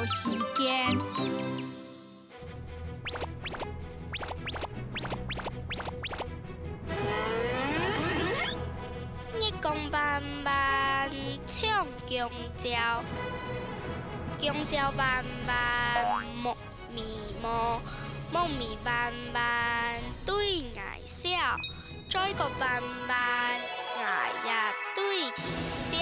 有时间。日光斑斑唱香蕉，香蕉斑斑木迷毛，木咪斑斑对眼笑，再个斑斑牙也对伊笑。